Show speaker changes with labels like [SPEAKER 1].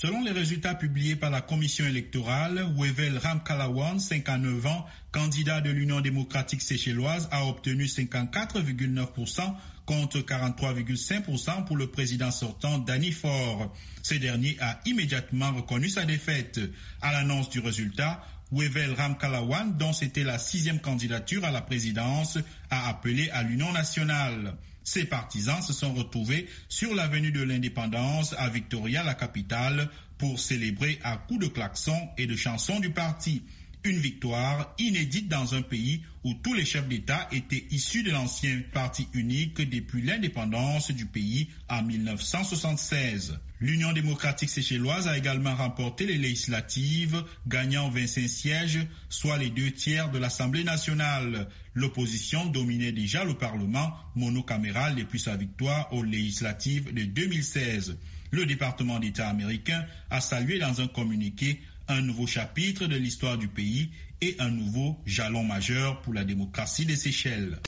[SPEAKER 1] Selon les résultats publiés par la commission électorale, Wevel Ramkalawan, 59 ans, candidat de l'Union démocratique séchelloise, a obtenu 54,9% contre 43,5% pour le président sortant Danny Faure. Ce dernier a immédiatement reconnu sa défaite. À l'annonce du résultat, Wevel Ramkalawan, dont c'était la sixième candidature à la présidence, a appelé à l'Union nationale. Ses partisans se sont retrouvés sur l'avenue de l'Indépendance à Victoria, la capitale, pour célébrer à coups de klaxons et de chansons du parti. Une victoire inédite dans un pays où tous les chefs d'État étaient issus de l'ancien parti unique depuis l'indépendance du pays en 1976. L'Union démocratique séchelloise a également remporté les législatives, gagnant 25 sièges, soit les deux tiers de l'Assemblée nationale. L'opposition dominait déjà le Parlement monocaméral depuis sa victoire aux législatives de 2016. Le département d'État américain a salué dans un communiqué un nouveau chapitre de l'histoire du pays et un nouveau jalon majeur pour la démocratie des Seychelles.